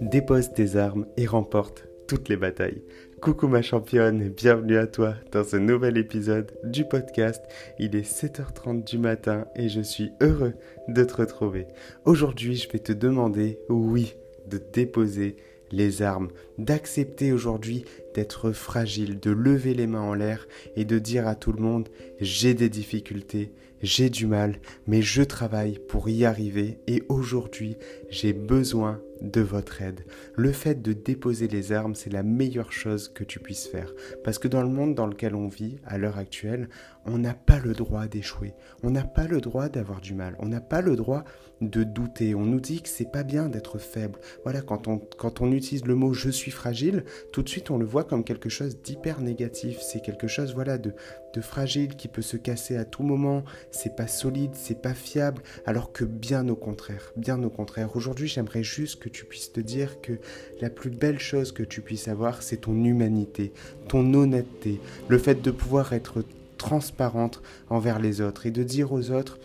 Dépose tes armes et remporte toutes les batailles. Coucou ma championne, bienvenue à toi dans ce nouvel épisode du podcast. Il est 7h30 du matin et je suis heureux de te retrouver. Aujourd'hui, je vais te demander, oui, de déposer les armes, d'accepter aujourd'hui d'être fragile, de lever les mains en l'air et de dire à tout le monde j'ai des difficultés, j'ai du mal, mais je travaille pour y arriver et aujourd'hui j'ai besoin de votre aide. Le fait de déposer les armes, c'est la meilleure chose que tu puisses faire. Parce que dans le monde dans lequel on vit, à l'heure actuelle, on n'a pas le droit d'échouer. On n'a pas le droit d'avoir du mal. On n'a pas le droit de douter. On nous dit que c'est pas bien d'être faible. Voilà, quand on, utilise le mot je suis fragile, tout de suite on le voit comme quelque chose d'hyper négatif. C'est quelque chose, voilà, de, de fragile qui peut se casser à tout moment. C'est pas solide, c'est pas fiable. Alors que bien au contraire, bien au contraire. Aujourd'hui, j'aimerais juste que tu puisses te dire que la plus belle chose que tu puisses avoir, c'est ton humanité, ton honnêteté, le fait de pouvoir être transparente envers les autres et de dire aux autres,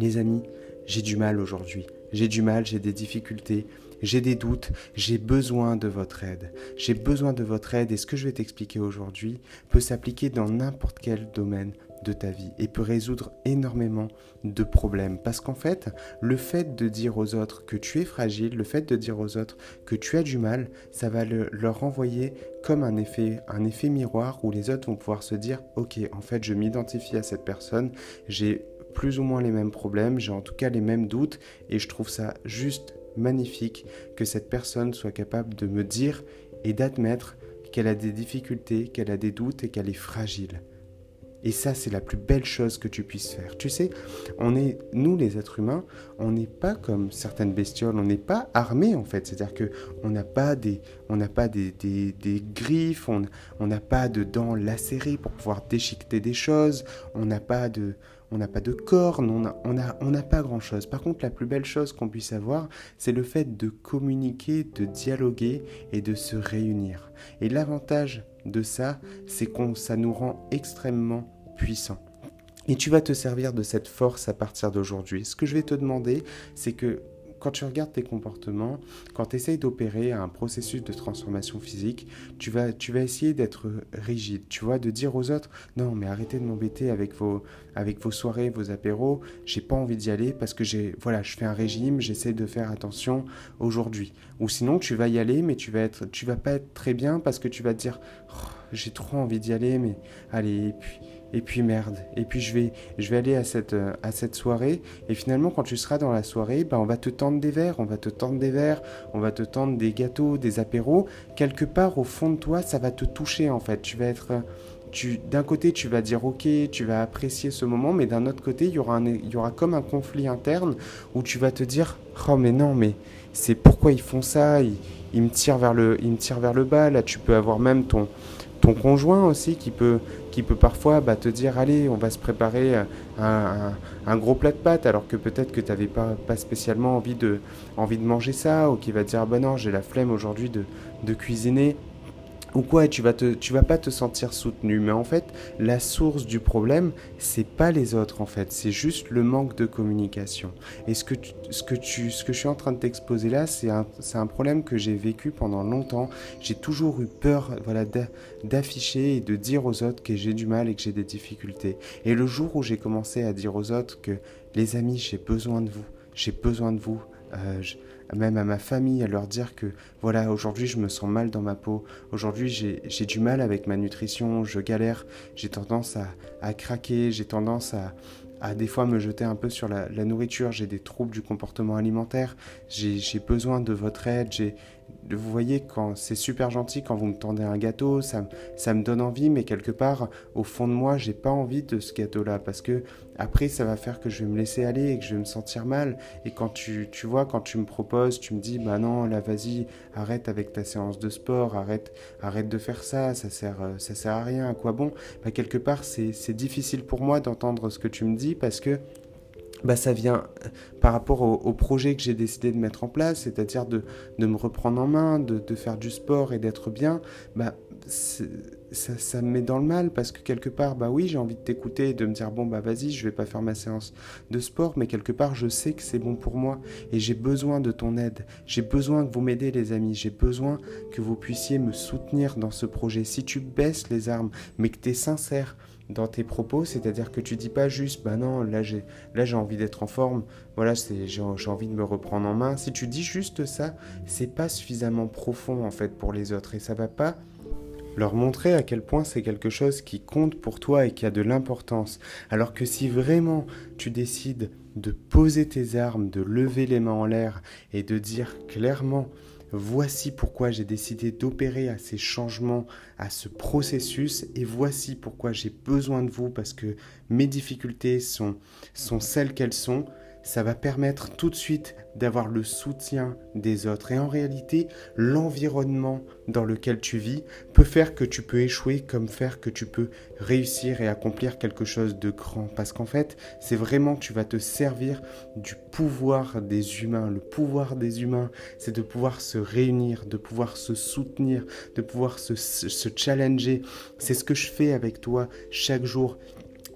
les amis, j'ai du mal aujourd'hui, j'ai du mal, j'ai des difficultés, j'ai des doutes, j'ai besoin de votre aide. J'ai besoin de votre aide et ce que je vais t'expliquer aujourd'hui peut s'appliquer dans n'importe quel domaine de ta vie et peut résoudre énormément de problèmes. Parce qu'en fait, le fait de dire aux autres que tu es fragile, le fait de dire aux autres que tu as du mal, ça va leur renvoyer comme un effet, un effet miroir où les autres vont pouvoir se dire, ok, en fait, je m'identifie à cette personne, j'ai plus ou moins les mêmes problèmes, j'ai en tout cas les mêmes doutes et je trouve ça juste magnifique que cette personne soit capable de me dire et d'admettre qu'elle a des difficultés, qu'elle a des doutes et qu'elle est fragile. Et ça, c'est la plus belle chose que tu puisses faire. Tu sais, on est, nous les êtres humains, on n'est pas comme certaines bestioles, on n'est pas armés en fait. C'est-à-dire que on n'a pas des, on pas des, des, griffes, on n'a pas de dents lacérées pour pouvoir déchiqueter des choses, on n'a pas de, on n'a pas de cornes, on n'a on a, on a pas grand-chose. Par contre, la plus belle chose qu'on puisse avoir, c'est le fait de communiquer, de dialoguer et de se réunir. Et l'avantage de ça, c'est qu'on ça nous rend extrêmement puissants. Et tu vas te servir de cette force à partir d'aujourd'hui. Ce que je vais te demander, c'est que quand tu regardes tes comportements, quand tu essayes d'opérer un processus de transformation physique, tu vas, tu vas essayer d'être rigide, tu vois, de dire aux autres, non, mais arrêtez de m'embêter avec vos, avec vos soirées, vos apéros, j'ai pas envie d'y aller parce que j'ai, voilà, je fais un régime, j'essaie de faire attention aujourd'hui. Ou sinon, tu vas y aller, mais tu vas être, tu vas pas être très bien parce que tu vas te dire, oh, j'ai trop envie d'y aller, mais allez, et puis et puis merde, et puis je vais, je vais aller à cette, à cette soirée, et finalement quand tu seras dans la soirée, ben, on va te tendre des verres, on va te tendre des verres, on va te tendre des gâteaux, des apéros, quelque part au fond de toi, ça va te toucher en fait, tu vas être... D'un côté, tu vas dire ok, tu vas apprécier ce moment, mais d'un autre côté, il y, aura un, il y aura comme un conflit interne où tu vas te dire oh mais non, mais c'est pourquoi ils font ça, ils, me tirent vers le, ils me tirent vers le bas. Là, tu peux avoir même ton, ton conjoint aussi qui peut, qui peut parfois bah, te dire allez on va se préparer un, gros plat de pâtes alors que peut-être que tu n'avais pas, pas spécialement envie de, manger ça ou qui va te dire bah non j'ai la flemme aujourd'hui de cuisiner ou quoi, tu vas te, tu vas pas te sentir soutenu. Mais en fait, la source du problème, c'est pas les autres en fait, c'est juste le manque de communication. Et ce que, ce que, tu, ce que je suis en train de t'exposer là, c'est un, c'est un problème que j'ai vécu pendant longtemps. J'ai toujours eu peur, voilà, d'afficher et de dire aux autres que j'ai du mal et que j'ai des difficultés. Et le jour où j'ai commencé à dire aux autres que les amis, j'ai besoin de vous, j'ai besoin de vous. Euh, même à ma famille, à leur dire que voilà, aujourd'hui je me sens mal dans ma peau, aujourd'hui j'ai du mal avec ma nutrition, je galère, j'ai tendance à, à craquer, j'ai tendance à, à des fois me jeter un peu sur la, la nourriture, j'ai des troubles du comportement alimentaire, j'ai besoin de votre aide, vous voyez, quand c'est super gentil quand vous me tendez un gâteau, ça, ça me donne envie, mais quelque part, au fond de moi, j'ai pas envie de ce gâteau-là parce que après, ça va faire que je vais me laisser aller et que je vais me sentir mal. Et quand tu, tu vois, quand tu me proposes, tu me dis, bah non, là, vas-y, arrête avec ta séance de sport, arrête, arrête de faire ça, ça sert, ça sert à rien, à quoi bon? Bah, Quelque part, c'est difficile pour moi d'entendre ce que tu me dis parce que bah, ça vient euh, par rapport au, projet que j'ai décidé de mettre en place, c'est-à-dire de, de, me reprendre en main, de, de, faire du sport et d'être bien. Bah, ça, me met dans le mal parce que quelque part, bah oui, j'ai envie de t'écouter et de me dire, bon, bah vas-y, je vais pas faire ma séance de sport, mais quelque part, je sais que c'est bon pour moi et j'ai besoin de ton aide. J'ai besoin que vous m'aidez, les amis. J'ai besoin que vous puissiez me soutenir dans ce projet. Si tu baisses les armes, mais que tu es sincère, dans tes propos, c'est-à-dire que tu dis pas juste bah non, là j'ai là j'ai envie d'être en forme, voilà, c'est j'ai envie de me reprendre en main. Si tu dis juste ça, c'est pas suffisamment profond en fait pour les autres et ça va pas leur montrer à quel point c'est quelque chose qui compte pour toi et qui a de l'importance. Alors que si vraiment tu décides de poser tes armes, de lever les mains en l'air et de dire clairement Voici pourquoi j'ai décidé d'opérer à ces changements, à ce processus, et voici pourquoi j'ai besoin de vous parce que mes difficultés sont, celles qu'elles sont ça va permettre tout de suite d'avoir le soutien des autres. Et en réalité, l'environnement dans lequel tu vis peut faire que tu peux échouer comme faire que tu peux réussir et accomplir quelque chose de grand. Parce qu'en fait, c'est vraiment tu vas te servir du pouvoir des humains. Le pouvoir des humains, c'est de pouvoir se réunir, de pouvoir se soutenir, de pouvoir se, se challenger. C'est ce que je fais avec toi chaque jour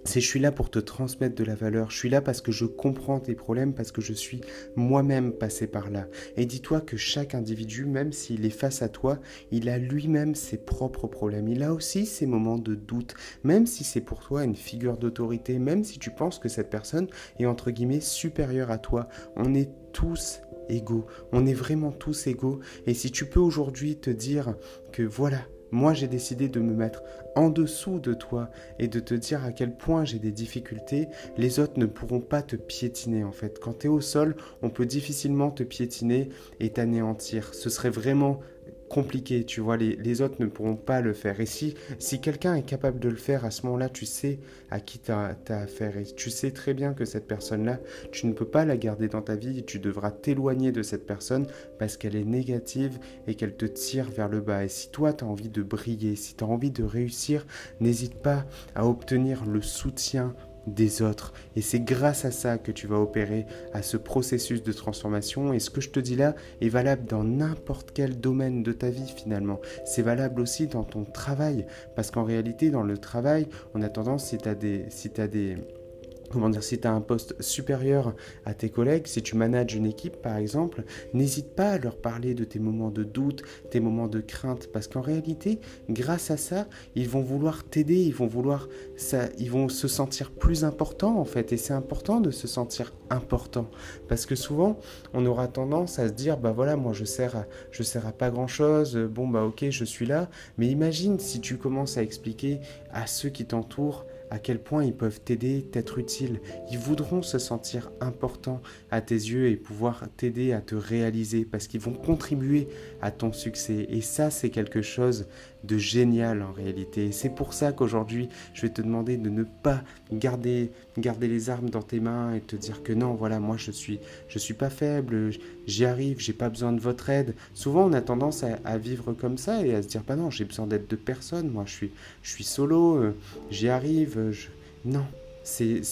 c'est je suis là pour te transmettre de la valeur, je suis là parce que je comprends tes problèmes, parce que je suis moi-même passé par là. Et dis-toi que chaque individu, même s'il est face à toi, il a lui-même ses propres problèmes. Il a aussi ses moments de doute, même si c'est pour toi une figure d'autorité, même si tu penses que cette personne est entre guillemets supérieure à toi. On est tous égaux, on est vraiment tous égaux. Et si tu peux aujourd'hui te dire que voilà, moi, j'ai décidé de me mettre en dessous de toi et de te dire à quel point j'ai des difficultés. Les autres ne pourront pas te piétiner en fait. Quand tu es au sol, on peut difficilement te piétiner et t'anéantir. Ce serait vraiment compliqué, tu vois, les, les, autres ne pourront pas le faire. Et si, si quelqu'un est capable de le faire, à ce moment-là, tu sais à qui tu as, affaire. Et tu sais très bien que cette personne-là, tu ne peux pas la garder dans ta vie tu devras t'éloigner de cette personne parce qu'elle est négative et qu'elle te tire vers le bas. Et si toi, tu as envie de briller, si tu as envie de réussir, n'hésite pas à obtenir le soutien des autres. Et c'est grâce à ça que tu vas opérer à ce processus de transformation. Et ce que je te dis là est valable dans n'importe quel domaine de ta vie finalement. C'est valable aussi dans ton travail. Parce qu'en réalité, dans le travail, on a tendance, si tu as des... Si des comment dire, si tu as un poste supérieur à tes collègues, si tu manages une équipe par exemple, n'hésite pas à leur parler de tes moments de doute, tes moments de crainte, parce qu'en réalité, grâce à ça, ils vont vouloir t'aider, ils vont vouloir ça, ils vont se sentir plus importants en fait, et c'est important de se sentir important, parce que souvent, on aura tendance à se dire, bah voilà, moi je sers je sers à pas grand chose, bon bah ok, je suis là, mais imagine si tu commences à expliquer à ceux qui t'entourent à quel point ils peuvent t'aider, t'être utile. Ils voudront se sentir importants à tes yeux et pouvoir t'aider à te réaliser parce qu'ils vont contribuer à ton succès. Et ça, c'est quelque chose de génial en réalité. C'est pour ça qu'aujourd'hui, je vais te demander de ne pas garder, garder les armes dans tes mains et te dire que non, voilà, moi je suis, je suis pas faible, j'y arrive, j'ai pas besoin de votre aide. Souvent, on a tendance à, vivre comme ça et à se dire, bah non, j'ai besoin d'aide de personne, moi je suis, je suis solo, euh, j'y arrive. Non, c'est,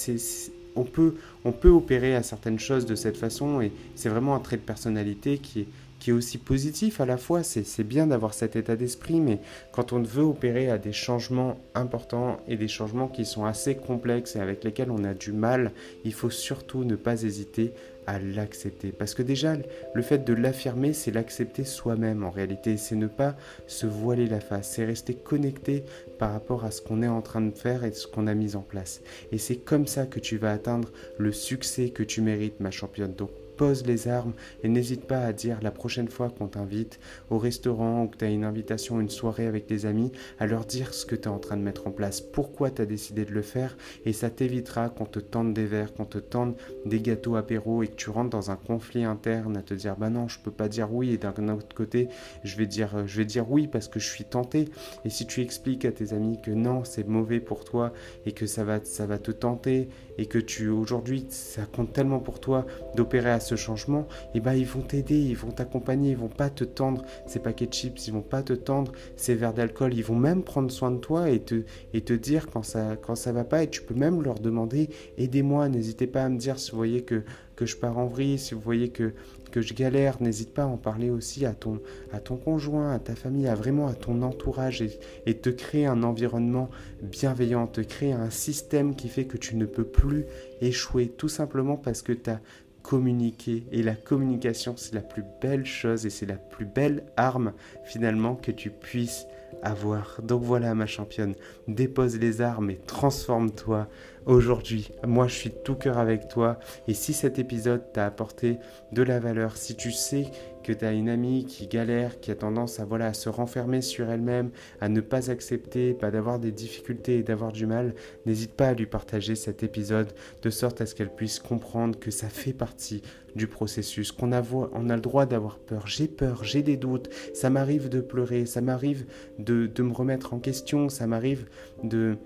on peut, on peut opérer à certaines choses de cette façon et c'est vraiment un trait de personnalité qui est qui est aussi positif à la fois. C'est bien d'avoir cet état d'esprit, mais quand on veut opérer à des changements importants et des changements qui sont assez complexes et avec lesquels on a du mal, il faut surtout ne pas hésiter à l'accepter. Parce que déjà, le fait de l'affirmer, c'est l'accepter soi-même en réalité. C'est ne pas se voiler la face. C'est rester connecté par rapport à ce qu'on est en train de faire et ce qu'on a mis en place. Et c'est comme ça que tu vas atteindre le succès que tu mérites, ma championne. Donc pose les armes et n'hésite pas à dire la prochaine fois qu'on t'invite au restaurant ou que tu as une invitation, une soirée avec des amis, à leur dire ce que tu es en train de mettre en place, pourquoi tu as décidé de le faire et ça t'évitera qu'on te tende des verres, qu'on te tende des gâteaux apéro et que tu rentres dans un conflit interne à te dire bah non, je peux pas dire oui et d'un autre côté, je vais dire je vais dire oui parce que je suis tenté. Et si tu expliques à tes amis que non, c'est mauvais pour toi et que ça va ça va te tenter et que tu aujourd'hui ça compte tellement pour toi d'opérer à ce changement, et eh ben ils vont t'aider, ils vont t'accompagner, ils vont pas te tendre ces paquets de chips, ils vont pas te tendre ces verres d'alcool, ils vont même prendre soin de toi et te, dire quand ça, quand va pas. Et tu peux même leur demander aidez-moi, n'hésitez pas à me dire si vous voyez que je pars en vrille, si vous voyez que, que je galère, n'hésite pas à en parler aussi à ton, à ton conjoint, à ta famille, à vraiment à ton entourage et, et te créer un environnement bienveillant, te créer un système qui fait que tu ne peux plus échouer, tout simplement parce que tu as communiqué. Et la communication, c'est la plus belle chose et c'est la plus belle arme finalement que tu puisses avoir. Donc voilà ma championne, dépose les armes et transforme-toi aujourd'hui. Moi je suis tout cœur avec toi et si cet épisode t'a apporté de la valeur, si tu sais que tu as une amie qui galère, qui a tendance à, voilà, à se renfermer sur elle-même, à ne pas accepter, pas d'avoir des difficultés et d'avoir du mal, n'hésite pas à lui partager cet épisode de sorte à ce qu'elle puisse comprendre que ça fait partie du processus, qu'on a, on a le droit d'avoir peur. J'ai peur, j'ai des doutes, ça m'arrive de pleurer, ça m'arrive de, de me remettre en question, ça m'arrive de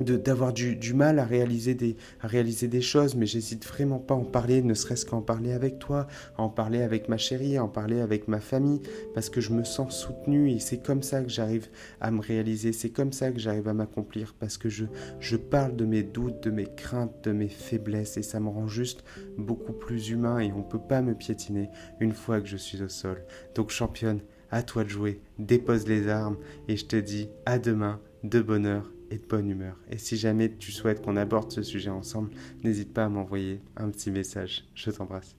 d'avoir du, du, mal à réaliser des, à réaliser des choses, mais j'hésite vraiment pas à en parler, ne serait-ce qu'à en parler avec toi, à en parler avec ma chérie, à en parler avec ma famille, parce que je me sens soutenu et c'est comme ça que j'arrive à me réaliser, c'est comme ça que j'arrive à m'accomplir, parce que je, je parle de mes doutes, de mes craintes, de mes faiblesses, et ça me rend juste beaucoup plus humain et on peut pas me piétiner une fois que je suis au sol. Donc championne, à toi de jouer, dépose les armes et je te dis à demain de bonheur et de bonne humeur. Et si jamais tu souhaites qu'on aborde ce sujet ensemble, n'hésite pas à m'envoyer un petit message. Je t'embrasse.